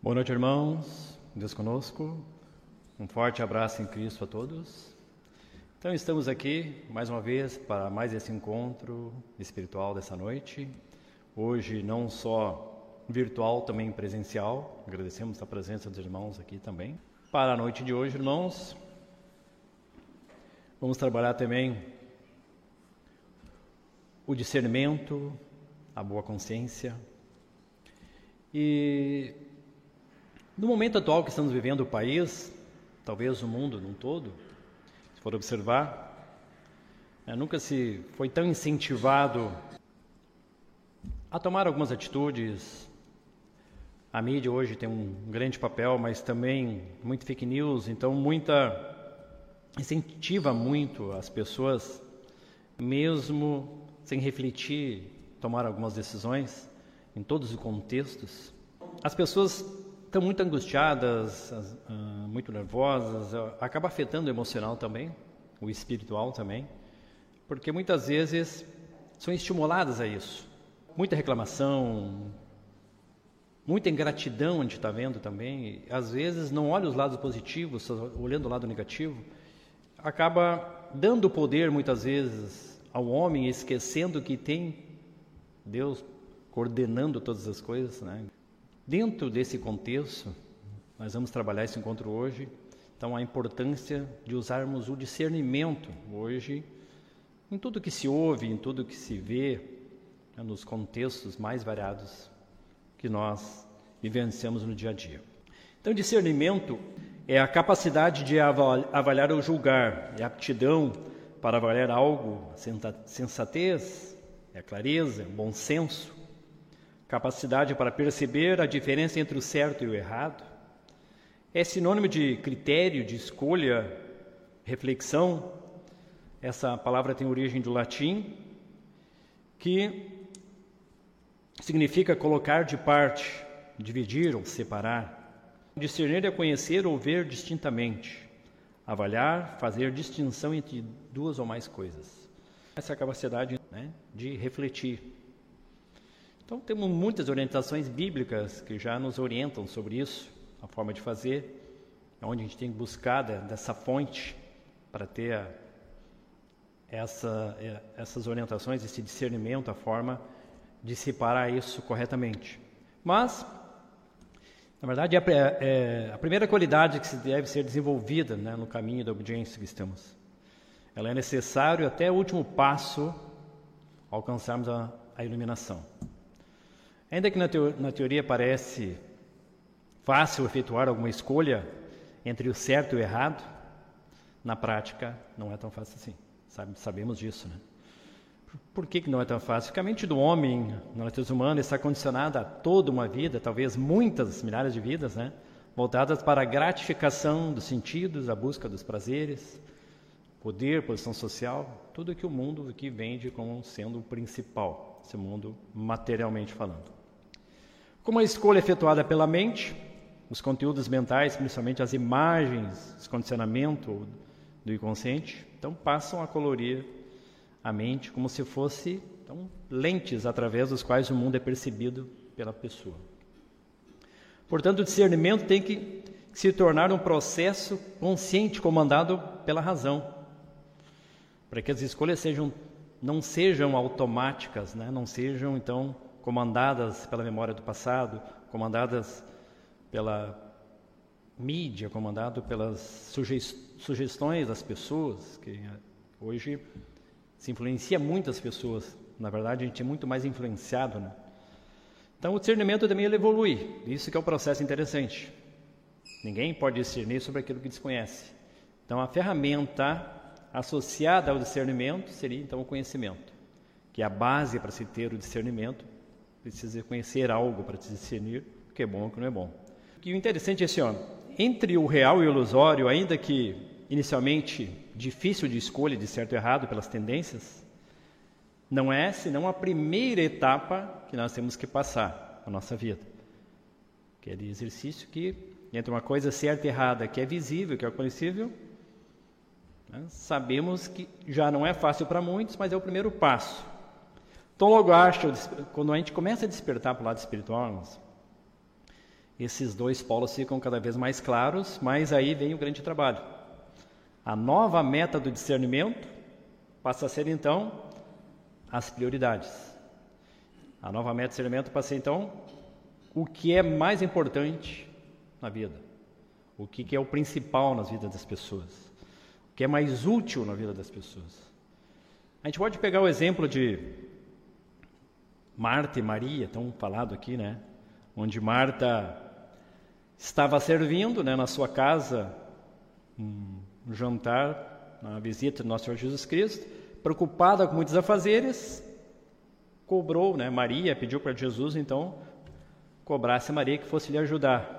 Boa noite, irmãos. Deus conosco. Um forte abraço em Cristo a todos. Então, estamos aqui mais uma vez para mais esse encontro espiritual dessa noite. Hoje, não só virtual, também presencial. Agradecemos a presença dos irmãos aqui também. Para a noite de hoje, irmãos, vamos trabalhar também o discernimento, a boa consciência. E no momento atual que estamos vivendo o país, talvez o mundo num todo, se for observar, né, nunca se foi tão incentivado a tomar algumas atitudes. A mídia hoje tem um grande papel, mas também muito fake news, então muita incentiva muito as pessoas, mesmo sem refletir, tomar algumas decisões em todos os contextos. As pessoas estão muito angustiadas, uh, muito nervosas, uh, acaba afetando o emocional também, o espiritual também, porque muitas vezes são estimuladas a isso. Muita reclamação, muita ingratidão a gente está vendo também, às vezes não olha os lados positivos, olhando o lado negativo, acaba dando poder muitas vezes ao homem, esquecendo que tem Deus coordenando todas as coisas, né? Dentro desse contexto, nós vamos trabalhar esse encontro hoje. Então, a importância de usarmos o discernimento hoje em tudo que se ouve, em tudo que se vê, né, nos contextos mais variados que nós vivenciamos no dia a dia. Então, discernimento é a capacidade de avaliar ou julgar, é a aptidão para avaliar algo, sensatez, é a clareza, é o bom senso, capacidade para perceber a diferença entre o certo e o errado, é sinônimo de critério, de escolha, reflexão. Essa palavra tem origem do latim, que significa colocar de parte, dividir ou separar. Discernir é conhecer ou ver distintamente, avaliar, fazer distinção entre duas ou mais coisas. Essa capacidade né, de refletir. Então, temos muitas orientações bíblicas que já nos orientam sobre isso, a forma de fazer, onde a gente tem que buscar dessa fonte para ter essa, é, essas orientações, esse discernimento, a forma de separar isso corretamente. Mas, na verdade, é, é a primeira qualidade que deve ser desenvolvida né, no caminho da obediência que estamos. Ela é necessário até o último passo alcançarmos a, a iluminação. Ainda que na, teo na teoria parece fácil efetuar alguma escolha entre o certo e o errado, na prática não é tão fácil assim. Sabe, sabemos disso, né? Por que, que não é tão fácil? Porque a mente do homem, na natureza humana, está condicionada a toda uma vida, talvez muitas, milhares de vidas, né? voltadas para a gratificação dos sentidos, a busca dos prazeres, poder, posição social, tudo que o mundo aqui vende como sendo o principal, esse mundo materialmente falando. Como a escolha efetuada pela mente, os conteúdos mentais, principalmente as imagens, esse condicionamento do inconsciente, então passam a colorir a mente como se fosse então, lentes através dos quais o mundo é percebido pela pessoa. Portanto, o discernimento tem que se tornar um processo consciente, comandado pela razão, para que as escolhas sejam, não sejam automáticas, né? não sejam então comandadas pela memória do passado, comandadas pela mídia, comandado pelas sugestões das pessoas, que hoje se influencia muitas pessoas. Na verdade, a gente é muito mais influenciado. Né? Então, o discernimento também ele evolui. Isso que é um processo interessante. Ninguém pode discernir sobre aquilo que desconhece. Então, a ferramenta associada ao discernimento seria então o conhecimento, que é a base para se ter o discernimento precisa conhecer algo para discernir o que é bom e o que não é bom. O interessante é assim, ó, entre o real e o ilusório, ainda que inicialmente difícil de escolha de certo e errado pelas tendências, não é senão a primeira etapa que nós temos que passar na nossa vida. Aquele exercício que, entre uma coisa certa e errada, que é visível, que é conhecível, né, sabemos que já não é fácil para muitos, mas é o primeiro passo. Então, logo acho, quando a gente começa a despertar para o lado espiritual, esses dois polos ficam cada vez mais claros, mas aí vem o grande trabalho. A nova meta do discernimento passa a ser então as prioridades. A nova meta do discernimento passa a ser então o que é mais importante na vida, o que é o principal nas vidas das pessoas, o que é mais útil na vida das pessoas. A gente pode pegar o exemplo de Marta e Maria, tão falado aqui, né? Onde Marta estava servindo, né, na sua casa, um jantar, uma visita do nosso Senhor Jesus Cristo, preocupada com muitos afazeres, cobrou, né? Maria pediu para Jesus, então, cobrasse a Maria que fosse lhe ajudar.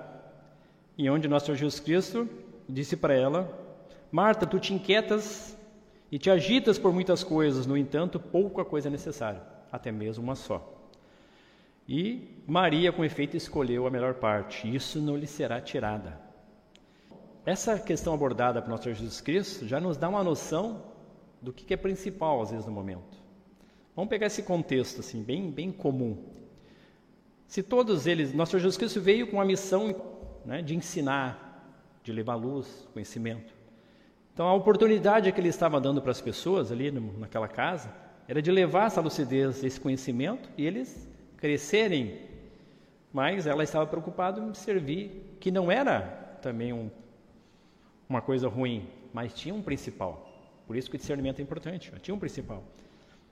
E onde nosso Senhor Jesus Cristo disse para ela: Marta, tu te inquietas e te agitas por muitas coisas, no entanto, pouca coisa é necessária, até mesmo uma só. E Maria, com efeito, escolheu a melhor parte, isso não lhe será tirada. Essa questão abordada por nosso Senhor Jesus Cristo já nos dá uma noção do que é principal, às vezes, no momento. Vamos pegar esse contexto, assim, bem, bem comum. Se todos eles, nosso Senhor Jesus Cristo veio com a missão né, de ensinar, de levar luz, conhecimento. Então, a oportunidade que ele estava dando para as pessoas ali naquela casa era de levar essa lucidez, esse conhecimento, e eles crescerem, mas ela estava preocupada em servir, que não era também um, uma coisa ruim, mas tinha um principal. Por isso que o discernimento é importante, tinha um principal.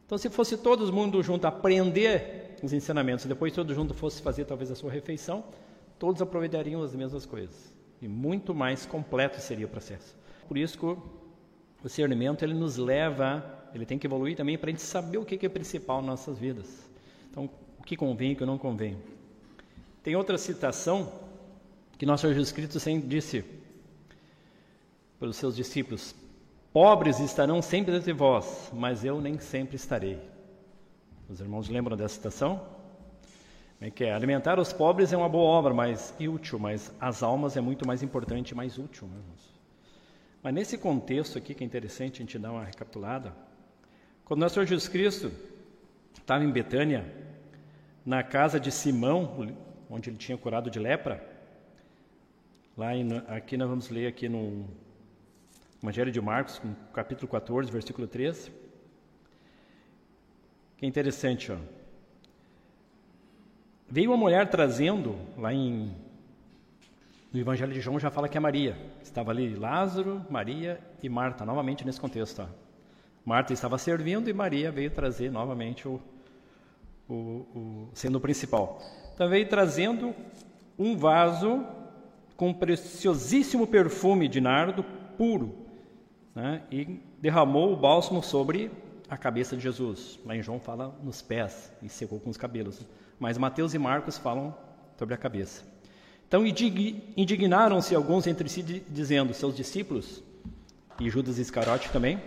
Então, se fosse todo mundo junto aprender os ensinamentos, depois todo mundo fosse fazer talvez a sua refeição, todos aproveitariam as mesmas coisas. E muito mais completo seria o processo. Por isso que o discernimento ele nos leva, ele tem que evoluir também para a gente saber o que é principal nas nossas vidas. Então, que convém e o que não convém. Tem outra citação que nosso Senhor Jesus Cristo sempre disse para os seus discípulos: Pobres estarão sempre entre vós, mas eu nem sempre estarei. Os irmãos lembram dessa citação? É que é, alimentar os pobres é uma boa obra, mas e útil, mas as almas é muito mais importante e mais útil, né, irmãos. Mas nesse contexto aqui que é interessante a gente dar uma recapitulada, quando nosso Senhor Jesus Cristo estava em Betânia, na casa de Simão, onde ele tinha curado de lepra. Lá em, aqui nós vamos ler aqui no Evangelho de Marcos, capítulo 14, versículo 13. Que é interessante, ó. Veio uma mulher trazendo, lá em no Evangelho de João já fala que é Maria. Estava ali Lázaro, Maria e Marta, novamente nesse contexto. Ó. Marta estava servindo e Maria veio trazer novamente o, o, o, sendo o principal. Também trazendo um vaso com preciosíssimo perfume de nardo puro, né? e derramou o bálsamo sobre a cabeça de Jesus. Lá em João fala nos pés e secou com os cabelos, mas Mateus e Marcos falam sobre a cabeça. Então indignaram-se alguns entre si, dizendo, seus discípulos, e Judas Iscariote também,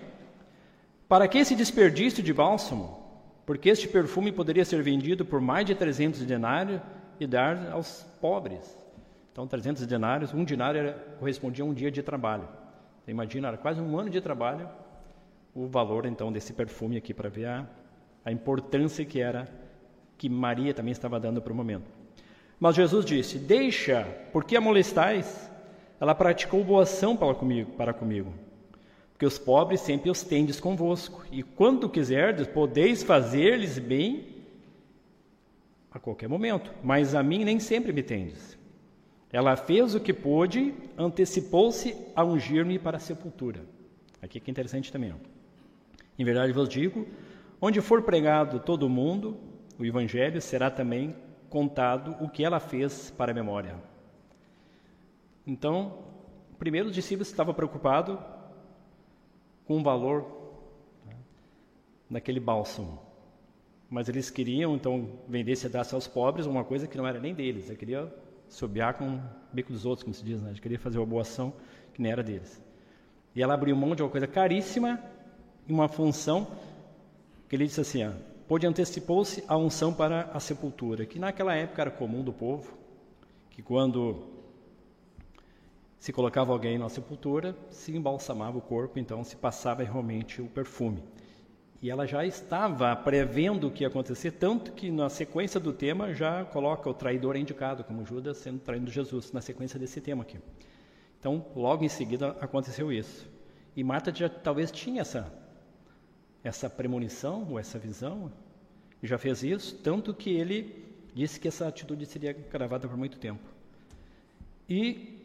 para que esse desperdício de bálsamo? porque este perfume poderia ser vendido por mais de 300 denários e dar aos pobres. Então, 300 denários, um dinário era, correspondia a um dia de trabalho. Você imagina, era quase um ano de trabalho o valor, então, desse perfume aqui, para ver a, a importância que era, que Maria também estava dando para o momento. Mas Jesus disse, deixa, porque a molestais? Ela praticou boa ação para comigo. Para comigo que os pobres sempre os tendes convosco, e quando quiserdes, podeis fazer-lhes bem a qualquer momento, mas a mim nem sempre me tendes. Ela fez o que pôde, antecipou-se a ungir-me para a sepultura. Aqui que é interessante também. Ó. Em verdade vos digo, onde for pregado todo o mundo, o evangelho será também contado o que ela fez para a memória. Então, primeiro os discípulos estavam preocupados com valor né, naquele bálsamo. Mas eles queriam, então, vender se dar aos pobres uma coisa que não era nem deles. Eles queriam sobear com o bico dos outros, como se diz, né? Eles queriam fazer uma boa ação que nem era deles. E ela abriu mão de uma coisa caríssima e uma função que ele disse assim, ó, pôde antecipou-se a unção para a sepultura, que naquela época era comum do povo, que quando se colocava alguém na sepultura, se embalsamava o corpo, então se passava realmente o perfume. E ela já estava prevendo o que ia acontecer, tanto que na sequência do tema já coloca o traidor indicado, como Judas sendo traído Jesus, na sequência desse tema aqui. Então, logo em seguida aconteceu isso. E Marta já talvez tinha essa, essa premonição ou essa visão, e já fez isso, tanto que ele disse que essa atitude seria gravada por muito tempo. E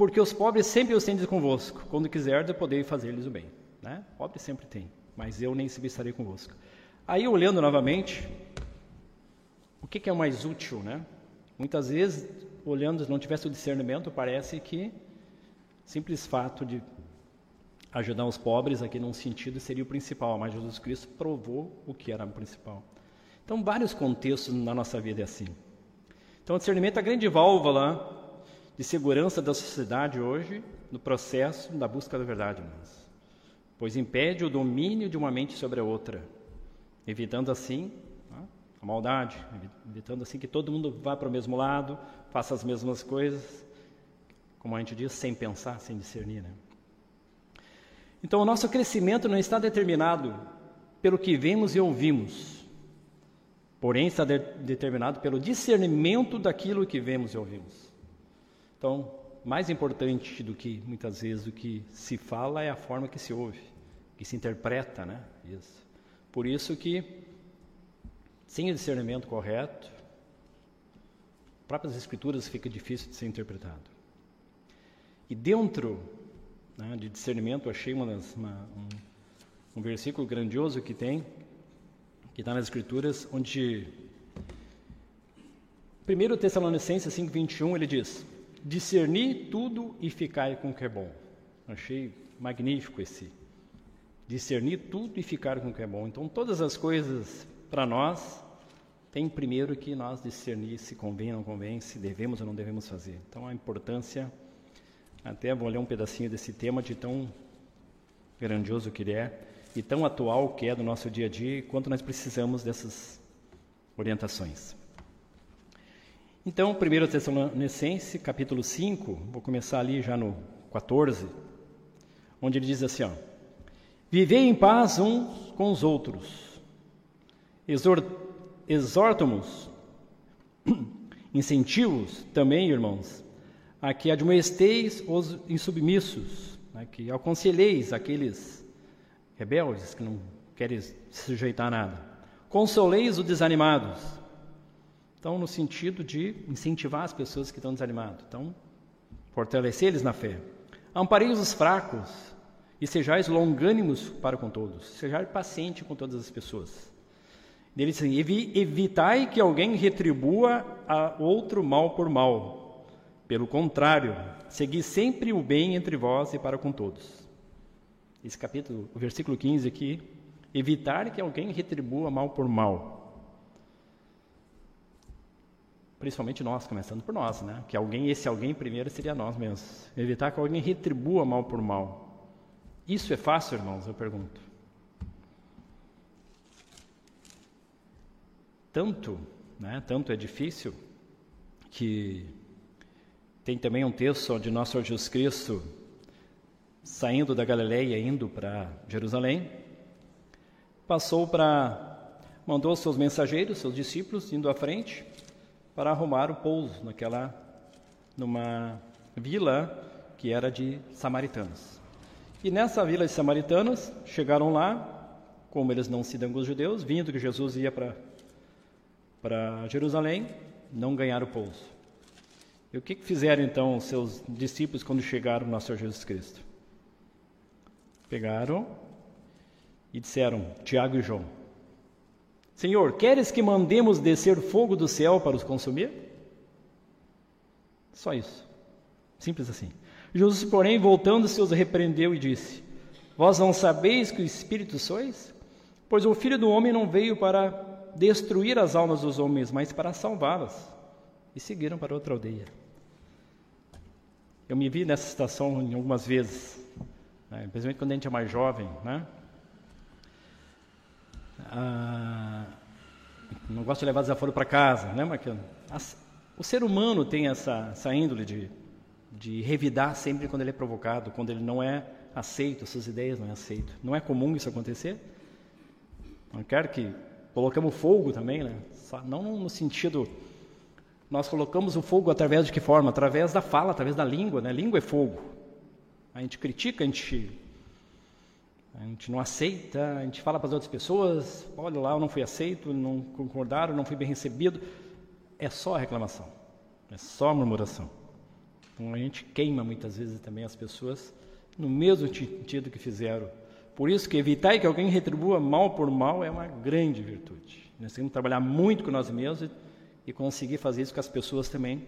porque os pobres sempre os tendes convosco, quando quiserdes poder fazer-lhes o bem. Né? Pobre sempre tem, mas eu nem se estarei convosco. Aí, olhando novamente, o que, que é mais útil, né? Muitas vezes, olhando, se não tivesse o discernimento, parece que simples fato de ajudar os pobres aqui num sentido seria o principal, mas Jesus Cristo provou o que era o principal. Então, vários contextos na nossa vida é assim. Então, o discernimento é a grande válvula de segurança da sociedade hoje no processo da busca da verdade, irmãos. Pois impede o domínio de uma mente sobre a outra, evitando assim né, a maldade, evitando assim que todo mundo vá para o mesmo lado, faça as mesmas coisas, como a gente diz, sem pensar, sem discernir. Né? Então, o nosso crescimento não está determinado pelo que vemos e ouvimos, porém está de determinado pelo discernimento daquilo que vemos e ouvimos. Então, mais importante do que muitas vezes o que se fala é a forma que se ouve, que se interpreta, né? Isso. Por isso que sem o discernimento correto, próprias escrituras fica difícil de ser interpretado. E dentro né, de discernimento, achei uma, uma, um, um versículo grandioso que tem, que está nas escrituras, onde 1 Tessalonicenses 5,21 ele diz: discernir tudo e ficar com o que é bom. Achei magnífico esse. Discernir tudo e ficar com o que é bom. Então, todas as coisas para nós tem primeiro que nós discernir se convém ou não convém, se devemos ou não devemos fazer. Então, a importância, até vou ler um pedacinho desse tema de tão grandioso que ele é e tão atual que é do nosso dia a dia, quanto nós precisamos dessas orientações. Então, 1 Tessalonicense, capítulo 5, vou começar ali já no 14, onde ele diz assim: ó, Vivei em paz uns com os outros, exortamos, incentivos também, irmãos, a que admoesteis os insubmissos, né, que aconselheis aqueles rebeldes que não querem se sujeitar a nada, consoleis os desanimados, então, no sentido de incentivar as pessoas que estão desanimadas. Então, fortalecer eles na fé. Amparei os fracos e sejais longânimos para com todos. Sejais paciente com todas as pessoas. Ele diz assim, evitai que alguém retribua a outro mal por mal. Pelo contrário, segui sempre o bem entre vós e para com todos. Esse capítulo, o versículo 15 aqui, evitar que alguém retribua mal por mal. Principalmente nós, começando por nós, né? Que alguém, esse alguém primeiro seria nós mesmos. Evitar que alguém retribua mal por mal. Isso é fácil, irmãos? Eu pergunto. Tanto, né? Tanto é difícil que tem também um texto onde nosso Senhor Jesus Cristo saindo da Galileia indo para Jerusalém, passou para mandou seus mensageiros, seus discípulos indo à frente para arrumar o pouso naquela numa vila que era de samaritanos. E nessa vila de samaritanos chegaram lá, como eles não se dão com os judeus, vindo que Jesus ia para para Jerusalém, não ganharam o pouso. E o que, fizeram então os seus discípulos quando chegaram no Senhor Jesus Cristo? Pegaram e disseram, Tiago e João, Senhor, queres que mandemos descer fogo do céu para os consumir? Só isso. Simples assim. Jesus, porém, voltando-se, os repreendeu e disse: Vós não sabeis que o Espírito sois? Pois o Filho do Homem não veio para destruir as almas dos homens, mas para salvá-las. E seguiram para outra aldeia. Eu me vi nessa situação algumas vezes, né? principalmente quando a gente é mais jovem, né? Ah, não gosto de levar desaforo para casa, né, Marquinhos? O ser humano tem essa, essa índole de, de revidar sempre quando ele é provocado, quando ele não é aceito, suas ideias não é aceito. Não é comum isso acontecer? Não quero que colocamos fogo também, né? Não no sentido nós colocamos o fogo através de que forma? Através da fala, através da língua, né? Língua é fogo. A gente critica, a gente a gente não aceita, a gente fala para as outras pessoas, olha lá, eu não fui aceito, não concordaram, não fui bem recebido. É só reclamação, é só murmuração. Então a gente queima muitas vezes também as pessoas no mesmo sentido que fizeram. Por isso que evitar que alguém retribua mal por mal é uma grande virtude. Nós temos que trabalhar muito com nós mesmos e conseguir fazer isso com as pessoas também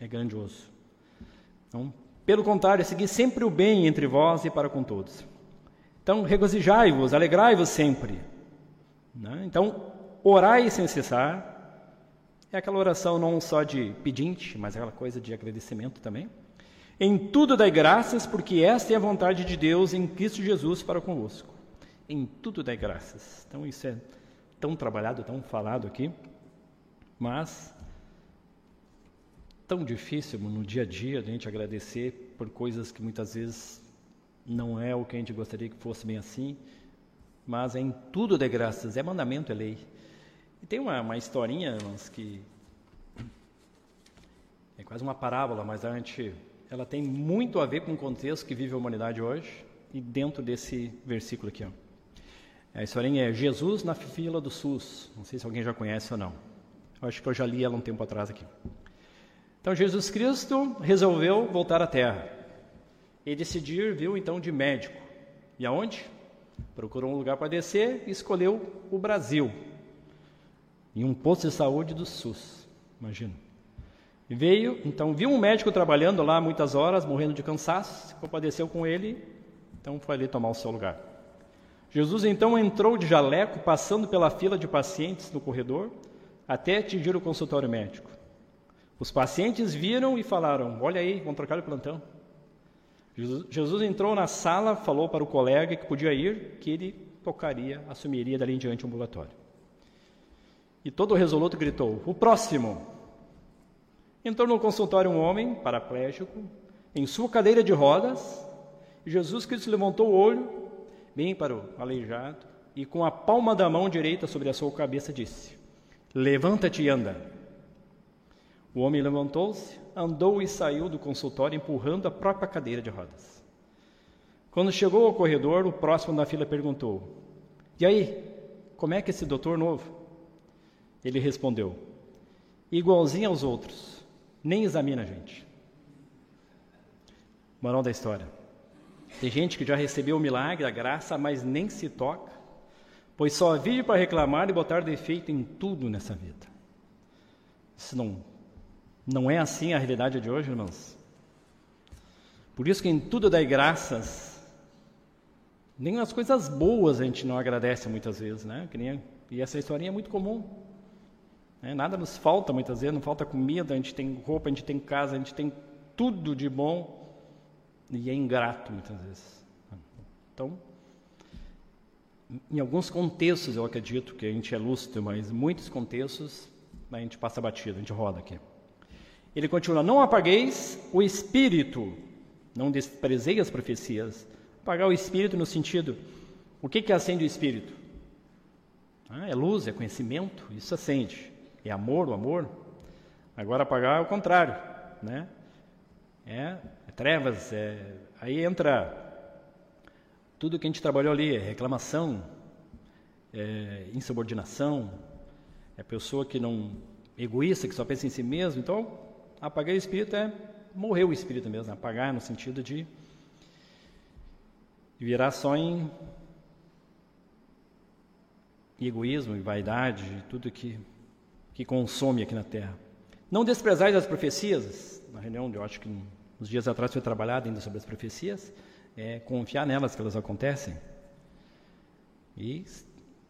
é grandioso. Então, pelo contrário, é seguir sempre o bem entre vós e para com todos. Então, regozijai-vos, alegrai-vos sempre. Né? Então, orai sem cessar. É aquela oração não só de pedinte, mas aquela coisa de agradecimento também. Em tudo dai graças, porque esta é a vontade de Deus em Cristo Jesus para convosco. Em tudo dai graças. Então, isso é tão trabalhado, tão falado aqui, mas tão difícil no dia a dia a gente agradecer por coisas que muitas vezes não é o que a gente gostaria que fosse bem assim, mas é em tudo de graças, é mandamento, é lei. E tem uma, uma historinha, mas que é quase uma parábola, mas a gente, ela tem muito a ver com o contexto que vive a humanidade hoje e dentro desse versículo aqui. Ó. A historinha é Jesus na fila do SUS. Não sei se alguém já conhece ou não. Eu acho que eu já li ela um tempo atrás aqui. Então Jesus Cristo resolveu voltar à Terra e decidir, viu, então, de médico. E aonde? Procurou um lugar para descer e escolheu o Brasil. Em um posto de saúde do SUS, imagina. Veio, então, viu um médico trabalhando lá muitas horas, morrendo de cansaço, se compadeceu com ele, então foi ali tomar o seu lugar. Jesus então entrou de jaleco, passando pela fila de pacientes no corredor, até atingir o consultório médico. Os pacientes viram e falaram: Olha aí, vão trocar o plantão. Jesus entrou na sala, falou para o colega que podia ir, que ele tocaria, assumiria dali em diante o ambulatório. E todo resoluto gritou: O próximo! Entrou no consultório um homem, paraplégico, em sua cadeira de rodas, e Jesus Cristo levantou o olho, bem para o aleijado, e com a palma da mão direita sobre a sua cabeça disse: Levanta-te e anda. O homem levantou-se, andou e saiu do consultório empurrando a própria cadeira de rodas. Quando chegou ao corredor, o próximo da fila perguntou: E aí, como é que esse doutor novo? Ele respondeu: Igualzinho aos outros, nem examina a gente. Moral da história: Tem gente que já recebeu o milagre, a graça, mas nem se toca, pois só vive para reclamar e botar defeito em tudo nessa vida. Isso não não é assim a realidade de hoje, irmãos? Por isso que em tudo dai graças. Nem nas coisas boas a gente não agradece muitas vezes, né? E essa historinha é muito comum. Né? Nada nos falta muitas vezes, não falta comida, a gente tem roupa, a gente tem casa, a gente tem tudo de bom e é ingrato muitas vezes. Então, em alguns contextos eu acredito que a gente é lúcido, mas em muitos contextos a gente passa batido, a gente roda aqui. Ele continua: Não apagueis o espírito, não desprezei as profecias. Apagar o espírito no sentido: o que, que acende o espírito? Ah, é luz, é conhecimento, isso acende. É amor, o amor. Agora apagar é o contrário, né? É, é trevas, é, aí entra tudo que a gente trabalhou ali, é reclamação, é insubordinação, é pessoa que não egoísta, que só pensa em si mesmo. Então, Apagar o espírito é morrer o espírito mesmo, apagar no sentido de virar só em egoísmo e vaidade, tudo que, que consome aqui na Terra. Não desprezais as profecias, na reunião de, acho que uns dias atrás foi trabalhado ainda sobre as profecias, é confiar nelas que elas acontecem e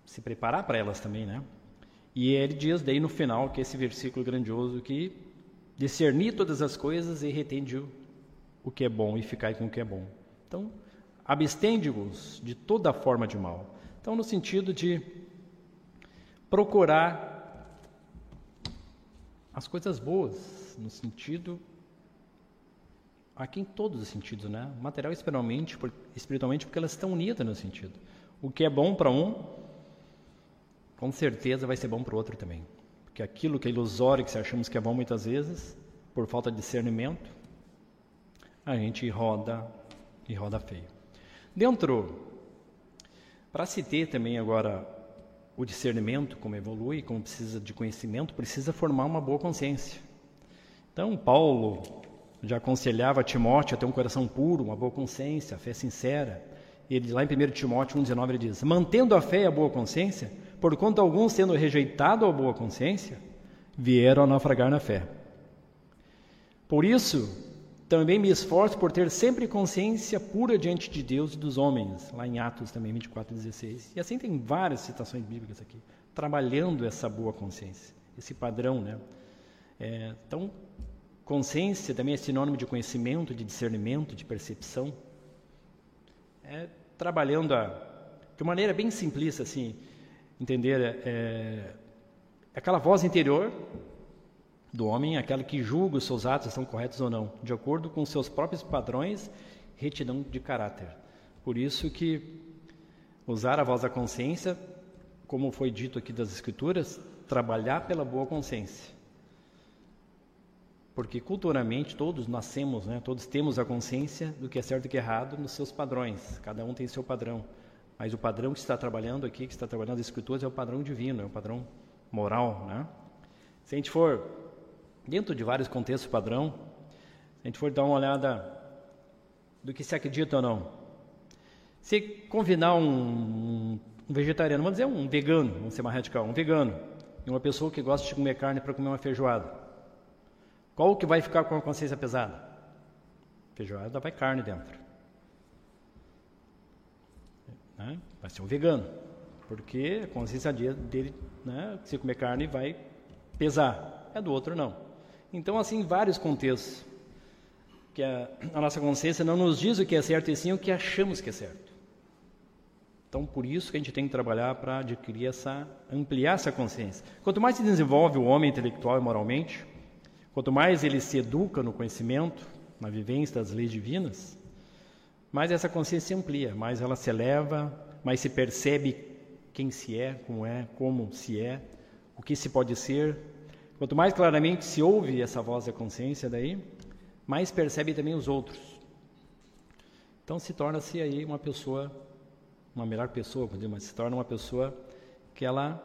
se preparar para elas também, né? E ele diz daí no final que esse versículo grandioso que discernir todas as coisas e retende o que é bom e ficar com o que é bom. Então, abstende-vos de toda forma de mal. Então, no sentido de procurar as coisas boas, no sentido aqui em todos os sentidos, né? Material espiritualmente, espiritualmente porque elas estão unidas no sentido. O que é bom para um, com certeza vai ser bom para o outro também. Porque aquilo que é ilusório, que achamos que é bom muitas vezes, por falta de discernimento, a gente roda e roda feio. Dentro, para se ter também agora o discernimento, como evolui, como precisa de conhecimento, precisa formar uma boa consciência. Então, Paulo já aconselhava Timóteo a ter um coração puro, uma boa consciência, a fé sincera. Ele, lá em 1 Timóteo 1,19, ele diz: Mantendo a fé e a boa consciência, porquanto alguns, tendo rejeitado a boa consciência, vieram a naufragar na fé. Por isso, também me esforço por ter sempre consciência pura diante de Deus e dos homens, lá em Atos também 24, 16. E assim tem várias citações bíblicas aqui, trabalhando essa boa consciência, esse padrão, né? É, então, consciência também é sinônimo de conhecimento, de discernimento, de percepção. É, trabalhando a, de maneira bem simplista, assim, entender é, aquela voz interior do homem é aquela que julga os seus atos estão corretos ou não, de acordo com seus próprios padrões, retidão de caráter. Por isso que usar a voz da consciência, como foi dito aqui das escrituras, trabalhar pela boa consciência. Porque culturalmente todos nascemos, né, todos temos a consciência do que é certo e que é errado nos seus padrões. Cada um tem seu padrão. Mas o padrão que está trabalhando aqui, que está trabalhando as escrituras, é o padrão divino, é o padrão moral. Né? Se a gente for dentro de vários contextos padrão, se a gente for dar uma olhada do que se acredita ou não. Se convidar um, um vegetariano, vamos dizer um vegano, vamos ser mais radical, um vegano, e uma pessoa que gosta de comer carne para comer uma feijoada, qual que vai ficar com a consciência pesada? Feijoada vai carne dentro. Né? Vai ser um vegano, porque a consciência dele, né, se comer carne, vai pesar. É do outro não. Então, assim, vários contextos. Que a, a nossa consciência não nos diz o que é certo e sim o que achamos que é certo. Então, por isso que a gente tem que trabalhar para adquirir essa, ampliar essa consciência. Quanto mais se desenvolve o homem intelectual e moralmente, quanto mais ele se educa no conhecimento, na vivência das leis divinas, mais essa consciência se amplia, mais ela se eleva, mais se percebe quem se é, como é, como se é, o que se pode ser, Quanto mais claramente se ouve essa voz da consciência daí, mais percebe também os outros. Então se torna-se aí uma pessoa, uma melhor pessoa, mas se torna uma pessoa que ela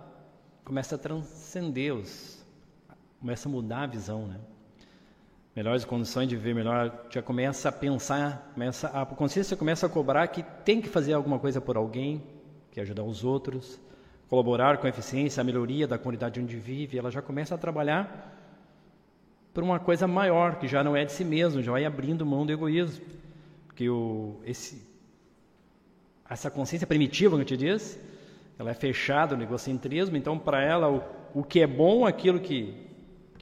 começa a transcender os, começa a mudar a visão, né? Melhores condições de viver melhor, já começa a pensar, começa a, consciência começa a cobrar que tem que fazer alguma coisa por alguém, que ajudar os outros, colaborar com a eficiência, a melhoria da comunidade onde vive, ela já começa a trabalhar por uma coisa maior, que já não é de si mesmo, já vai abrindo mão do egoísmo. Porque o, esse, essa consciência primitiva eu te diz, ela é fechada no egocentrismo, então para ela o, o que é bom, aquilo que,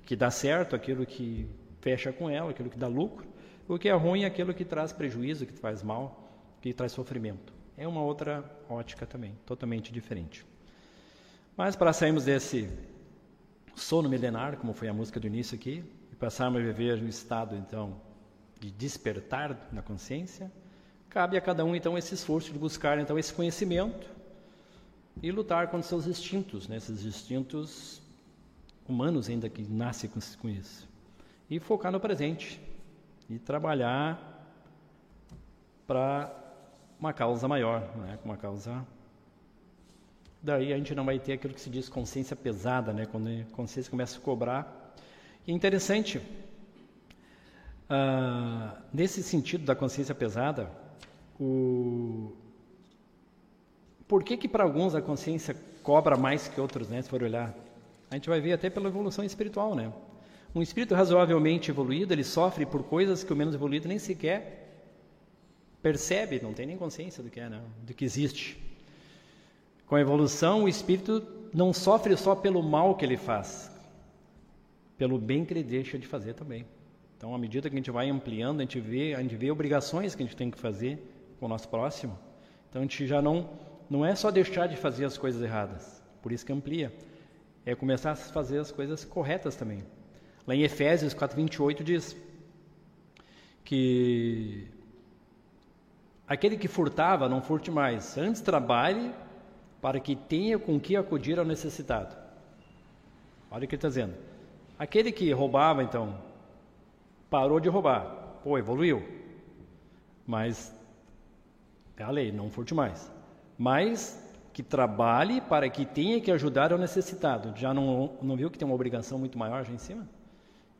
que dá certo, aquilo que fecha com ela, aquilo que dá lucro, o que é ruim é aquilo que traz prejuízo, que faz mal, que traz sofrimento. É uma outra ótica também, totalmente diferente. Mas para sairmos desse sono milenar, como foi a música do início aqui, e passarmos a viver no estado então de despertar na consciência, cabe a cada um então esse esforço de buscar então esse conhecimento e lutar contra seus instintos, né, esses instintos humanos ainda que nascem com, com isso. E focar no presente e trabalhar para uma causa maior, né, uma causa daí a gente não vai ter aquilo que se diz consciência pesada, né? quando a consciência começa a cobrar. E é interessante, uh, nesse sentido da consciência pesada, o... por que que para alguns a consciência cobra mais que outros, né? se for olhar? A gente vai ver até pela evolução espiritual, né? Um espírito razoavelmente evoluído, ele sofre por coisas que o menos evoluído nem sequer percebe, não tem nem consciência do que é, né? do que existe. Com a evolução, o espírito não sofre só pelo mal que ele faz, pelo bem que ele deixa de fazer também. Então, à medida que a gente vai ampliando, a gente vê, a gente vê obrigações que a gente tem que fazer com o nosso próximo. Então, a gente já não não é só deixar de fazer as coisas erradas, por isso que amplia. É começar a fazer as coisas corretas também. Lá em Efésios 4:28 diz: que aquele que furtava não furte mais, antes trabalhe para que tenha com que acudir ao necessitado. Olha o que ele está dizendo. Aquele que roubava, então, parou de roubar. Pô, evoluiu. Mas é a lei, não furte mais. Mas que trabalhe para que tenha que ajudar ao necessitado. Já não, não viu que tem uma obrigação muito maior já em cima?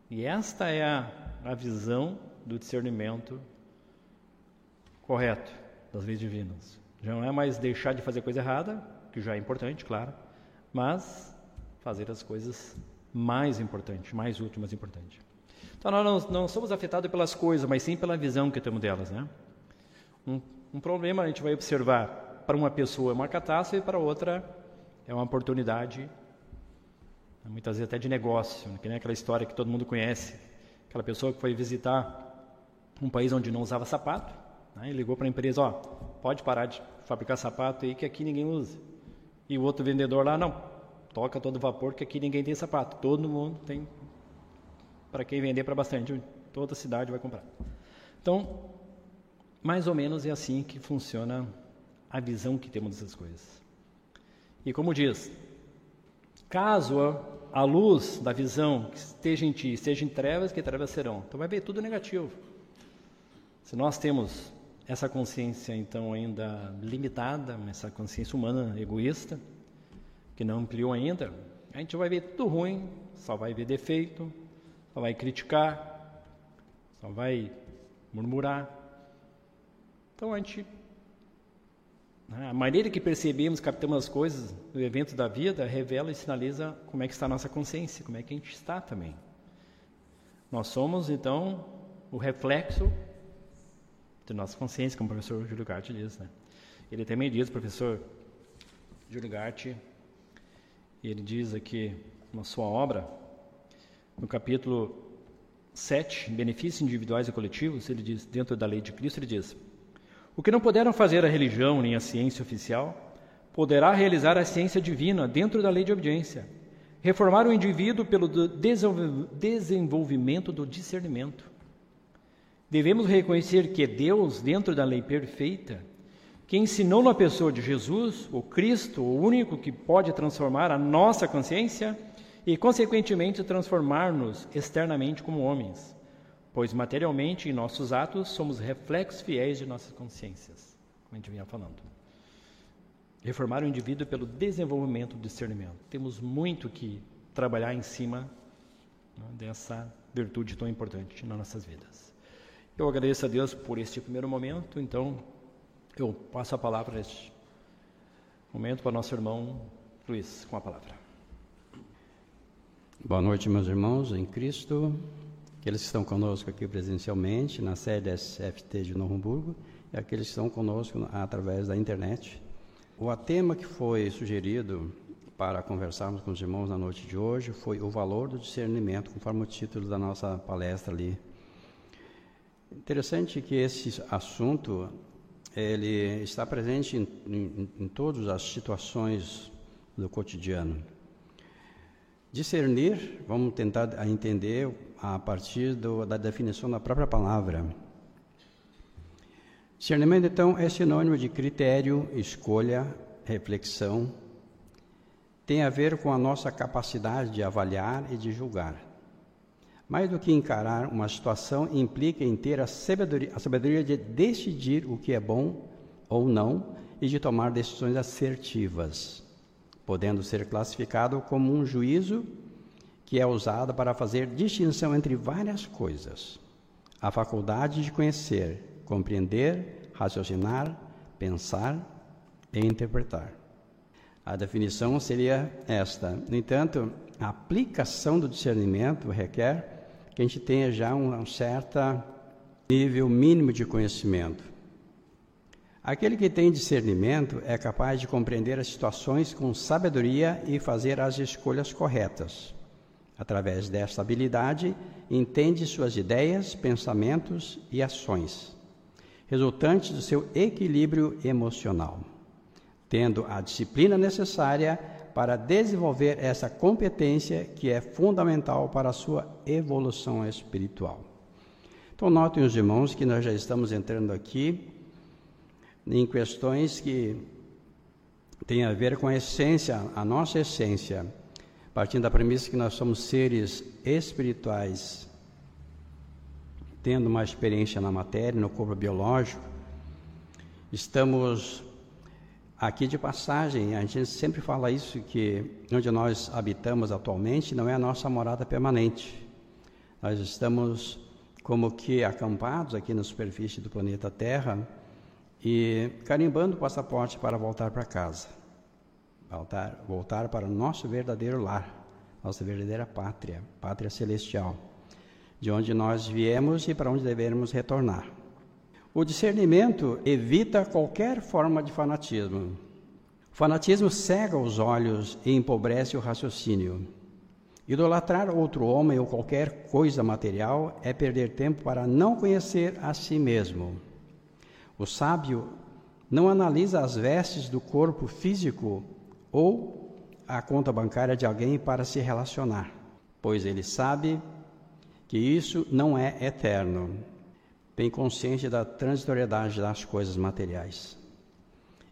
E esta é a, a visão do discernimento correto das leis divinas. Já não é mais deixar de fazer coisa errada, que já é importante, claro, mas fazer as coisas mais importantes, mais úteis, mais importantes. Então nós não, não, somos afetados pelas coisas, mas sim pela visão que temos delas, né? Um, um problema a gente vai observar para uma pessoa é uma catástrofe para outra é uma oportunidade? Muitas vezes até de negócio, né? que nem aquela história que todo mundo conhece, aquela pessoa que foi visitar um país onde não usava sapato, né? e ligou para a empresa, ó, pode parar de fabricar sapato aí que aqui ninguém usa. E o outro vendedor lá, não, toca todo vapor que aqui ninguém tem sapato, todo mundo tem para quem vender para bastante, toda cidade vai comprar. Então, mais ou menos é assim que funciona a visão que temos dessas coisas. E como diz, caso a, luz da visão que esteja em ti, esteja em trevas, que trevas serão. Então vai ver tudo negativo. Se nós temos essa consciência então ainda limitada, essa consciência humana egoísta, que não ampliou ainda, a gente vai ver tudo ruim, só vai ver defeito, só vai criticar, só vai murmurar. Então a gente a maneira que percebemos, captamos as coisas do evento da vida revela e sinaliza como é que está a nossa consciência, como é que a gente está também. Nós somos, então, o reflexo de nossa consciência, como o professor Júlio Gatti diz. Né? Ele também diz, professor Júlio Gatti, ele diz aqui na sua obra, no capítulo 7, Benefícios Individuais e Coletivos, ele diz, dentro da lei de Cristo, ele diz: O que não puderam fazer a religião nem a ciência oficial, poderá realizar a ciência divina dentro da lei de obediência. Reformar o indivíduo pelo desenvolvimento do discernimento Devemos reconhecer que Deus, dentro da lei perfeita, que ensinou na pessoa de Jesus, o Cristo, o único que pode transformar a nossa consciência e, consequentemente, transformar-nos externamente como homens, pois materialmente em nossos atos somos reflexos fiéis de nossas consciências, como a gente vinha falando. Reformar o indivíduo pelo desenvolvimento do discernimento. Temos muito que trabalhar em cima né, dessa virtude tão importante nas nossas vidas. Eu agradeço a Deus por este primeiro momento, então eu passo a palavra neste momento para nosso irmão Luiz, com a palavra. Boa noite, meus irmãos em Cristo, aqueles que estão conosco aqui presencialmente na sede SFT de Novo Hamburgo e aqueles que estão conosco através da internet. O tema que foi sugerido para conversarmos com os irmãos na noite de hoje foi o valor do discernimento, conforme o título da nossa palestra ali Interessante que esse assunto ele está presente em, em, em todas as situações do cotidiano. Discernir, vamos tentar entender a partir do, da definição da própria palavra. Discernimento, então, é sinônimo de critério, escolha, reflexão. Tem a ver com a nossa capacidade de avaliar e de julgar. Mais do que encarar uma situação, implica em ter a sabedoria, a sabedoria de decidir o que é bom ou não e de tomar decisões assertivas, podendo ser classificado como um juízo que é usado para fazer distinção entre várias coisas. A faculdade de conhecer, compreender, raciocinar, pensar e interpretar. A definição seria esta. No entanto, a aplicação do discernimento requer que a gente tenha já um, um certo nível mínimo de conhecimento. Aquele que tem discernimento é capaz de compreender as situações com sabedoria e fazer as escolhas corretas. Através desta habilidade, entende suas ideias, pensamentos e ações, resultantes do seu equilíbrio emocional, tendo a disciplina necessária para desenvolver essa competência que é fundamental para a sua evolução espiritual. Então, notem os irmãos que nós já estamos entrando aqui em questões que têm a ver com a essência, a nossa essência, partindo da premissa que nós somos seres espirituais, tendo uma experiência na matéria, no corpo biológico, estamos aqui de passagem, a gente sempre fala isso, que onde nós habitamos atualmente não é a nossa morada permanente. Nós estamos como que acampados aqui na superfície do planeta Terra e carimbando o passaporte para voltar para casa, voltar, voltar para o nosso verdadeiro lar, nossa verdadeira pátria, pátria celestial, de onde nós viemos e para onde devemos retornar. O discernimento evita qualquer forma de fanatismo. O fanatismo cega os olhos e empobrece o raciocínio. Idolatrar outro homem ou qualquer coisa material é perder tempo para não conhecer a si mesmo. O sábio não analisa as vestes do corpo físico ou a conta bancária de alguém para se relacionar, pois ele sabe que isso não é eterno. Bem consciente da transitoriedade das coisas materiais.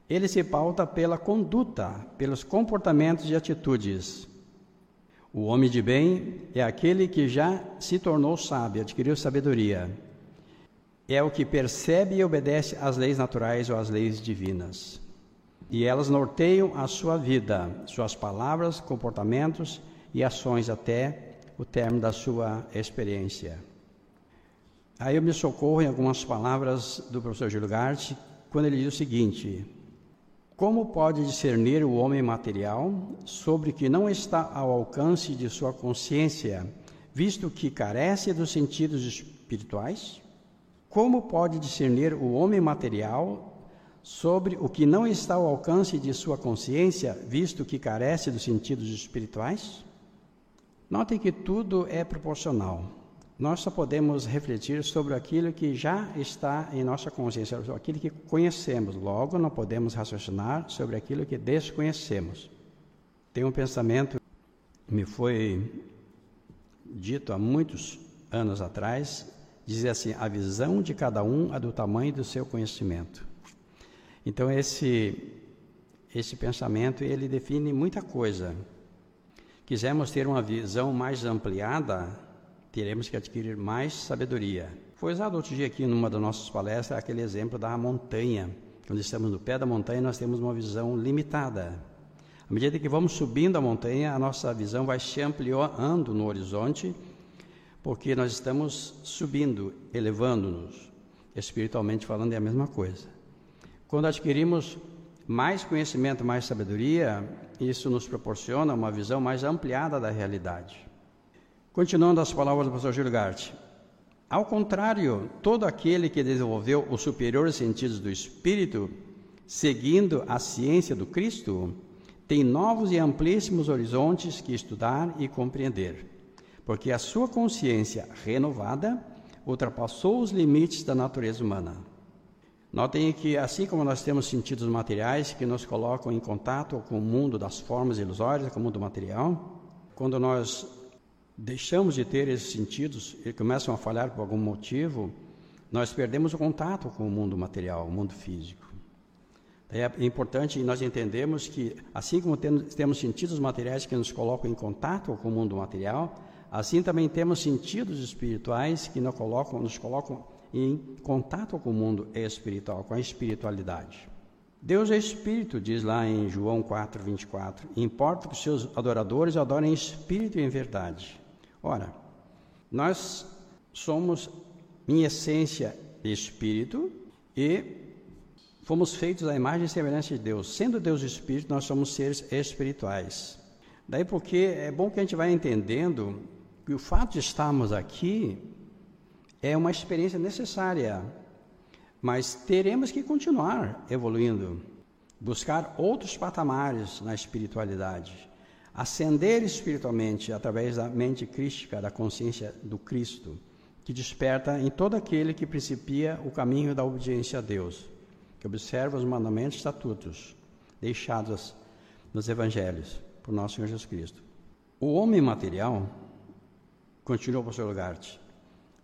Ele se pauta pela conduta, pelos comportamentos e atitudes o homem de bem é aquele que já se tornou sábio, adquiriu sabedoria. É o que percebe e obedece às leis naturais ou às leis divinas. E elas norteiam a sua vida, suas palavras, comportamentos e ações até o término da sua experiência. Aí eu me socorro em algumas palavras do professor Gil Gart, quando ele diz o seguinte: como pode discernir o homem material sobre que não está ao alcance de sua consciência, visto que carece dos sentidos espirituais? Como pode discernir o homem material sobre o que não está ao alcance de sua consciência, visto que carece dos sentidos espirituais? Notem que tudo é proporcional nós só podemos refletir sobre aquilo que já está em nossa consciência, aquilo que conhecemos. Logo, não podemos raciocinar sobre aquilo que desconhecemos. Tem um pensamento que me foi dito há muitos anos atrás, dizia assim: a visão de cada um é do tamanho do seu conhecimento. Então esse esse pensamento ele define muita coisa. Quisermos ter uma visão mais ampliada, teremos que adquirir mais sabedoria. Foi usado outro dia aqui numa das nossas palestras aquele exemplo da montanha. Quando estamos no pé da montanha, nós temos uma visão limitada. À medida que vamos subindo a montanha, a nossa visão vai se ampliando no horizonte, porque nós estamos subindo, elevando-nos. Espiritualmente falando, é a mesma coisa. Quando adquirimos mais conhecimento, mais sabedoria, isso nos proporciona uma visão mais ampliada da realidade. Continuando as palavras do pastor Júlio Gart. Ao contrário, todo aquele que desenvolveu os superiores sentidos do espírito, seguindo a ciência do Cristo, tem novos e amplíssimos horizontes que estudar e compreender, porque a sua consciência renovada ultrapassou os limites da natureza humana. Notem que, assim como nós temos sentidos materiais que nos colocam em contato com o mundo das formas ilusórias, com o mundo material, quando nós deixamos de ter esses sentidos e começam a falhar por algum motivo, nós perdemos o contato com o mundo material, o mundo físico. É importante nós entendermos que, assim como temos sentidos materiais que nos colocam em contato com o mundo material, assim também temos sentidos espirituais que nos colocam, nos colocam em contato com o mundo espiritual, com a espiritualidade. Deus é espírito, diz lá em João 4, 24. Importa que os seus adoradores adorem em espírito e em verdade. Ora, nós somos, em essência, espírito e fomos feitos à imagem e semelhança de Deus. Sendo Deus espírito, nós somos seres espirituais. Daí porque é bom que a gente vá entendendo que o fato de estarmos aqui é uma experiência necessária, mas teremos que continuar evoluindo, buscar outros patamares na espiritualidade ascender espiritualmente através da mente crística, da consciência do Cristo, que desperta em todo aquele que principia o caminho da obediência a Deus, que observa os mandamentos e estatutos deixados nos evangelhos por nosso Senhor Jesus Cristo. O homem material, continua o pastor Lugarte,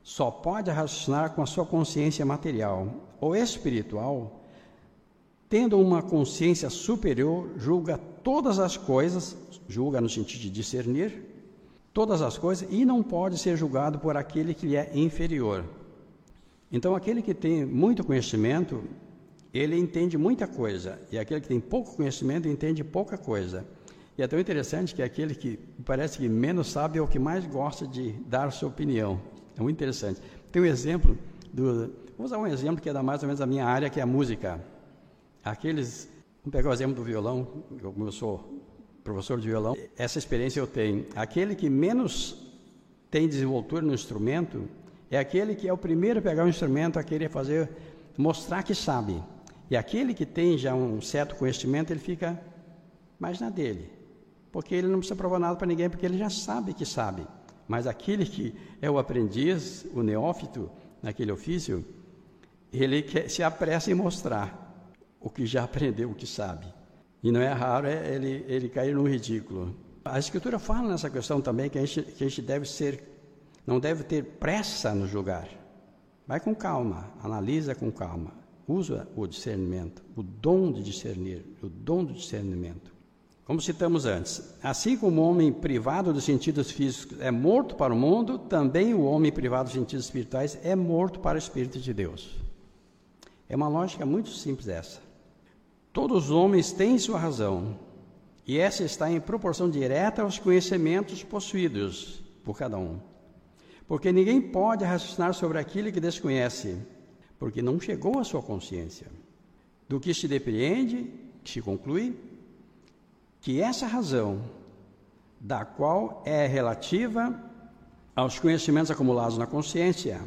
só pode raciocinar com a sua consciência material. O espiritual, tendo uma consciência superior, julga todas as coisas, julga no sentido de discernir, todas as coisas e não pode ser julgado por aquele que lhe é inferior. Então, aquele que tem muito conhecimento, ele entende muita coisa, e aquele que tem pouco conhecimento entende pouca coisa. E é tão interessante que aquele que parece que menos sabe é o que mais gosta de dar sua opinião. É muito interessante. Tem um exemplo do. Vou usar um exemplo que é da mais ou menos a minha área, que é a música. Aqueles. Vamos pegar o exemplo do violão, como eu sou professor de violão, essa experiência eu tenho. Aquele que menos tem desenvoltura no instrumento é aquele que é o primeiro a pegar o instrumento a querer fazer, mostrar que sabe. E aquele que tem já um certo conhecimento, ele fica mais na dele. Porque ele não precisa provar nada para ninguém, porque ele já sabe que sabe. Mas aquele que é o aprendiz, o neófito naquele ofício, ele quer, se apressa em mostrar o que já aprendeu, o que sabe. E não é raro é ele, ele cair no ridículo. A Escritura fala nessa questão também que a, gente, que a gente deve ser, não deve ter pressa no julgar. Vai com calma, analisa com calma, usa o discernimento, o dom de discernir, o dom do discernimento. Como citamos antes, assim como o homem privado dos sentidos físicos é morto para o mundo, também o homem privado dos sentidos espirituais é morto para o Espírito de Deus. É uma lógica muito simples essa. Todos os homens têm sua razão, e essa está em proporção direta aos conhecimentos possuídos por cada um. Porque ninguém pode raciocinar sobre aquilo que desconhece, porque não chegou à sua consciência. Do que se depreende, que se conclui, que essa razão, da qual é relativa aos conhecimentos acumulados na consciência,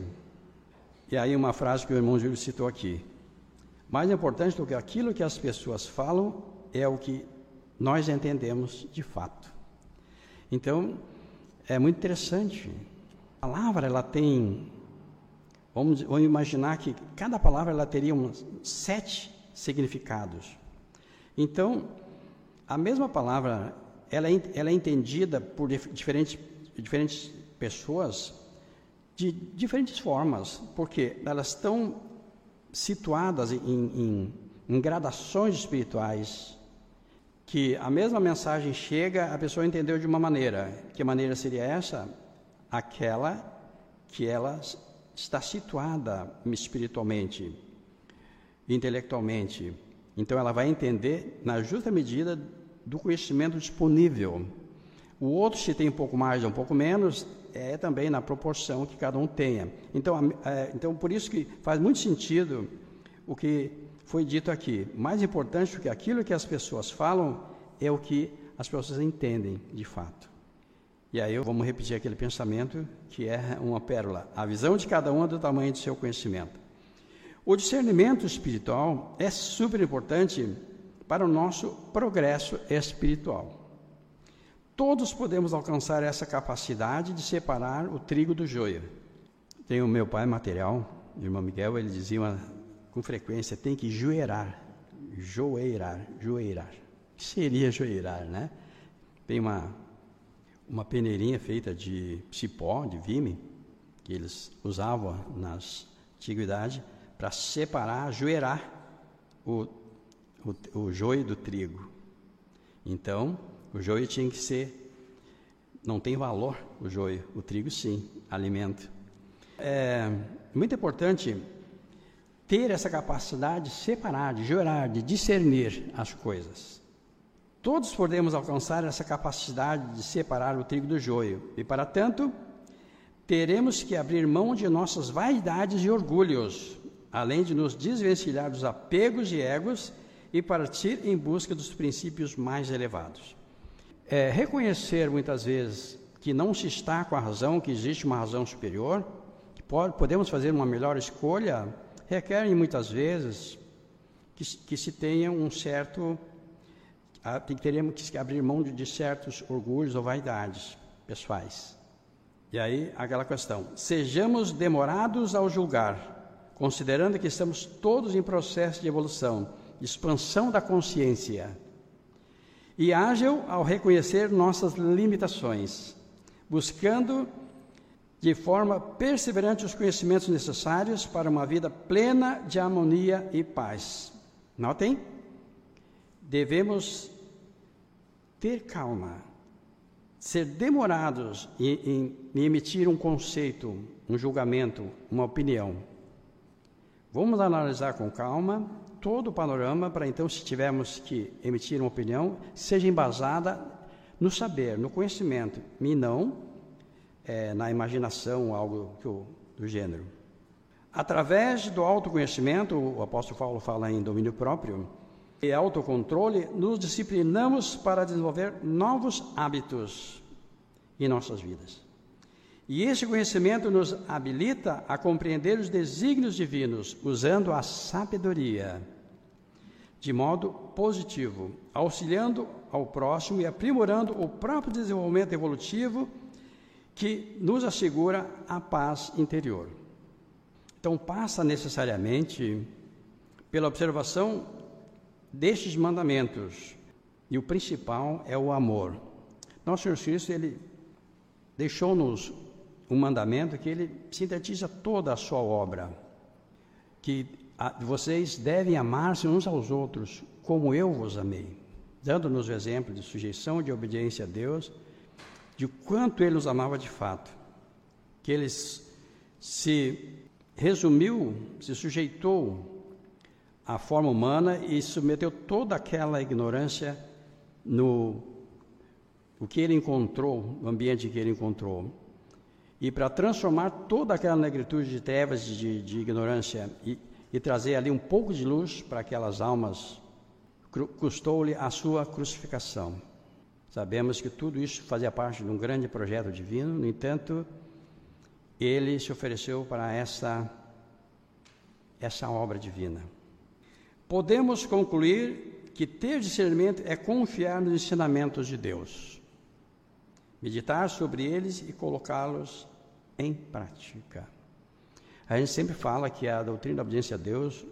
e aí uma frase que o irmão Júlio citou aqui, mais importante do que aquilo que as pessoas falam é o que nós entendemos de fato. Então, é muito interessante. A palavra ela tem, vamos, vamos imaginar que cada palavra ela teria uns sete significados. Então, a mesma palavra ela é, ela é entendida por diferentes, diferentes pessoas de diferentes formas, porque elas estão situadas em, em, em gradações espirituais, que a mesma mensagem chega, a pessoa entendeu de uma maneira. Que maneira seria essa? Aquela que ela está situada espiritualmente, intelectualmente. Então ela vai entender na justa medida do conhecimento disponível. O outro, se tem um pouco mais ou um pouco menos, é também na proporção que cada um tenha. Então, é, então, por isso que faz muito sentido o que foi dito aqui. Mais importante do que aquilo que as pessoas falam é o que as pessoas entendem de fato. E aí vamos repetir aquele pensamento que é uma pérola. A visão de cada um é do tamanho do seu conhecimento. O discernimento espiritual é super importante para o nosso progresso espiritual. Todos podemos alcançar essa capacidade de separar o trigo do joio. Tem o meu pai material, o irmão Miguel, ele dizia uma, com frequência: tem que joeirar, joeirar, joeirar. O que seria joeirar, né? Tem uma, uma peneirinha feita de cipó, de vime, que eles usavam nas antiguidade para separar, joeirar o, o, o joio do trigo. Então, o joio tinha que ser, não tem valor o joio, o trigo sim, alimento. É muito importante ter essa capacidade de separar, de jurar, de discernir as coisas. Todos podemos alcançar essa capacidade de separar o trigo do joio, e para tanto, teremos que abrir mão de nossas vaidades e orgulhos, além de nos desvencilhar dos apegos e egos e partir em busca dos princípios mais elevados. É, reconhecer muitas vezes que não se está com a razão, que existe uma razão superior, que pode, podemos fazer uma melhor escolha, requerem muitas vezes que, que se tenha um certo. Teremos que abrir mão de, de certos orgulhos ou vaidades pessoais. E aí, aquela questão: sejamos demorados ao julgar, considerando que estamos todos em processo de evolução, expansão da consciência e ágil ao reconhecer nossas limitações, buscando de forma perseverante os conhecimentos necessários para uma vida plena de harmonia e paz. Notem, devemos ter calma, ser demorados em, em, em emitir um conceito, um julgamento, uma opinião. Vamos analisar com calma todo o panorama para então, se tivermos que emitir uma opinião, seja embasada no saber, no conhecimento, e não é, na imaginação, algo do gênero. Através do autoconhecimento, o apóstolo Paulo fala em domínio próprio, e autocontrole, nos disciplinamos para desenvolver novos hábitos em nossas vidas. E esse conhecimento nos habilita a compreender os desígnios divinos usando a sabedoria de modo positivo, auxiliando ao próximo e aprimorando o próprio desenvolvimento evolutivo que nos assegura a paz interior. Então, passa necessariamente pela observação destes mandamentos, e o principal é o amor. Nosso Senhor Cristo, ele deixou-nos um mandamento que ele sintetiza toda a sua obra, que a, vocês devem amar-se uns aos outros como eu vos amei, dando-nos o exemplo de sujeição e de obediência a Deus de quanto ele os amava de fato, que ele se resumiu, se sujeitou à forma humana e submeteu toda aquela ignorância no o que ele encontrou, no ambiente que ele encontrou. E para transformar toda aquela negritude de trevas, de, de ignorância, e, e trazer ali um pouco de luz para aquelas almas, custou-lhe a sua crucificação. Sabemos que tudo isso fazia parte de um grande projeto divino, no entanto, ele se ofereceu para essa, essa obra divina. Podemos concluir que ter discernimento é confiar nos ensinamentos de Deus, meditar sobre eles e colocá-los em prática. A gente sempre fala que a doutrina da obediência a Deus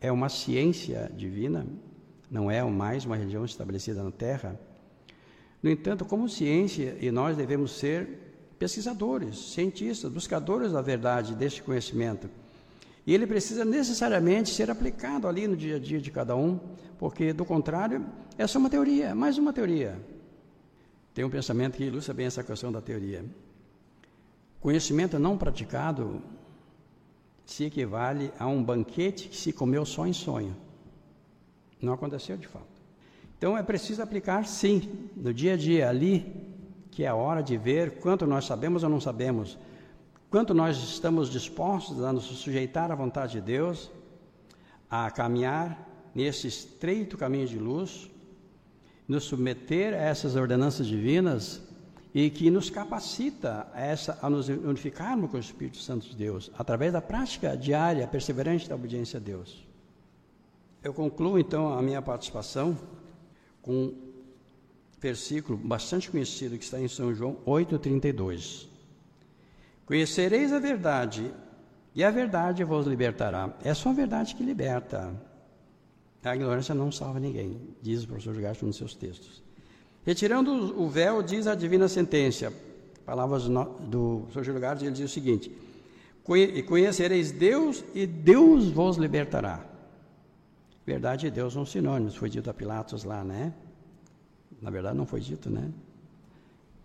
é uma ciência divina, não é mais uma religião estabelecida na terra no entanto, como ciência, e nós devemos ser pesquisadores, cientistas, buscadores da verdade, deste conhecimento. E ele precisa necessariamente ser aplicado ali no dia a dia de cada um, porque do contrário, é só uma teoria, mais uma teoria. Tem um pensamento que ilustra bem essa questão da teoria. Conhecimento não praticado se equivale a um banquete que se comeu só em sonho. Não aconteceu de fato. Então é preciso aplicar sim, no dia a dia, ali, que é a hora de ver quanto nós sabemos ou não sabemos, quanto nós estamos dispostos a nos sujeitar à vontade de Deus, a caminhar nesse estreito caminho de luz, nos submeter a essas ordenanças divinas e que nos capacita a, essa, a nos unificarmos com o Espírito Santo de Deus, através da prática diária, perseverante da obediência a Deus. Eu concluo então a minha participação com um versículo bastante conhecido que está em São João 8,32. Conhecereis a verdade, e a verdade vos libertará. É só a verdade que liberta. A ignorância não salva ninguém, diz o professor Gasto nos seus textos. Retirando o véu, diz a divina sentença. Palavras do professor Júlio Gasto, ele diz o seguinte: Conhecereis Deus e Deus vos libertará. Verdade e Deus são sinônimos, foi dito a Pilatos lá, né? Na verdade não foi dito, né?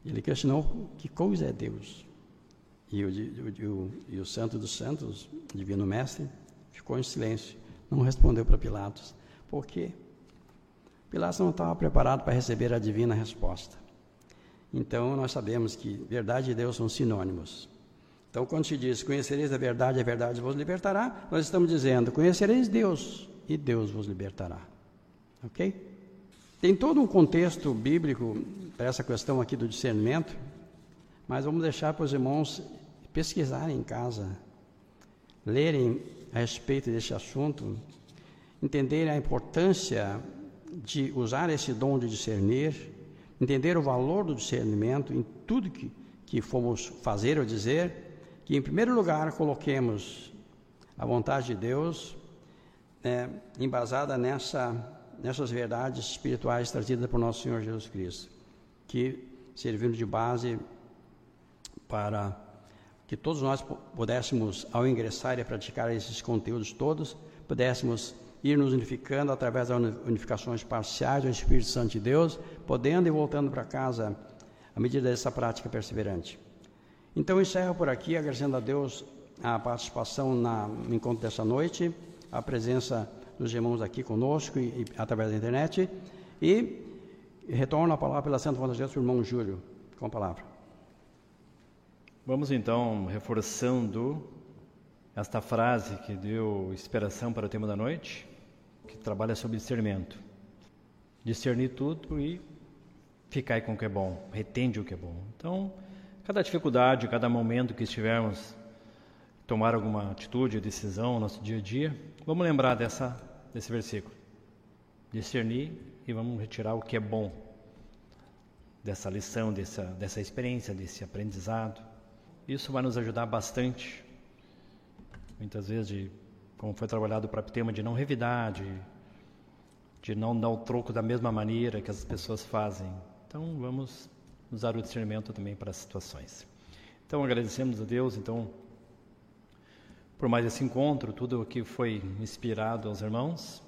Ele questionou que coisa é Deus. E o, o, o, o santo dos santos, divino mestre, ficou em silêncio, não respondeu para Pilatos. Por quê? Pilatos não estava preparado para receber a divina resposta. Então nós sabemos que verdade e Deus são sinônimos. Então quando se diz conhecereis a verdade, a verdade vos libertará, nós estamos dizendo conhecereis Deus, e Deus vos libertará. Ok? Tem todo um contexto bíblico para essa questão aqui do discernimento, mas vamos deixar para os irmãos pesquisarem em casa, lerem a respeito desse assunto, entenderem a importância de usar esse dom de discernir, entender o valor do discernimento em tudo que, que fomos fazer ou dizer, que em primeiro lugar coloquemos a vontade de Deus é, embasada nessa, nessas verdades espirituais trazidas por nosso Senhor Jesus Cristo, que serviram de base para que todos nós pudéssemos, ao ingressar e praticar esses conteúdos todos, pudéssemos ir nos unificando através das unificações parciais do Espírito Santo de Deus, podendo e voltando para casa à medida dessa prática perseverante. Então, encerro por aqui, agradecendo a Deus a participação na, no encontro dessa noite, a presença dos irmãos aqui conosco e, e através da internet, e retorno a palavra pela Santa Vontade de Deus o irmão Júlio, com a palavra. Vamos então reforçando esta frase que deu inspiração para o tema da noite que trabalha sobre discernimento. Discernir tudo e ficar com o que é bom, retende o que é bom. Então, cada dificuldade, cada momento que estivermos tomar alguma atitude, decisão no nosso dia a dia, vamos lembrar dessa desse versículo. Discernir e vamos retirar o que é bom dessa lição, dessa dessa experiência, desse aprendizado. Isso vai nos ajudar bastante. Muitas vezes de como foi trabalhado o tema de não revidar, de, de não dar o troco da mesma maneira que as pessoas fazem. Então, vamos usar o discernimento também para as situações. Então, agradecemos a Deus, então, por mais esse encontro, tudo o que foi inspirado aos irmãos.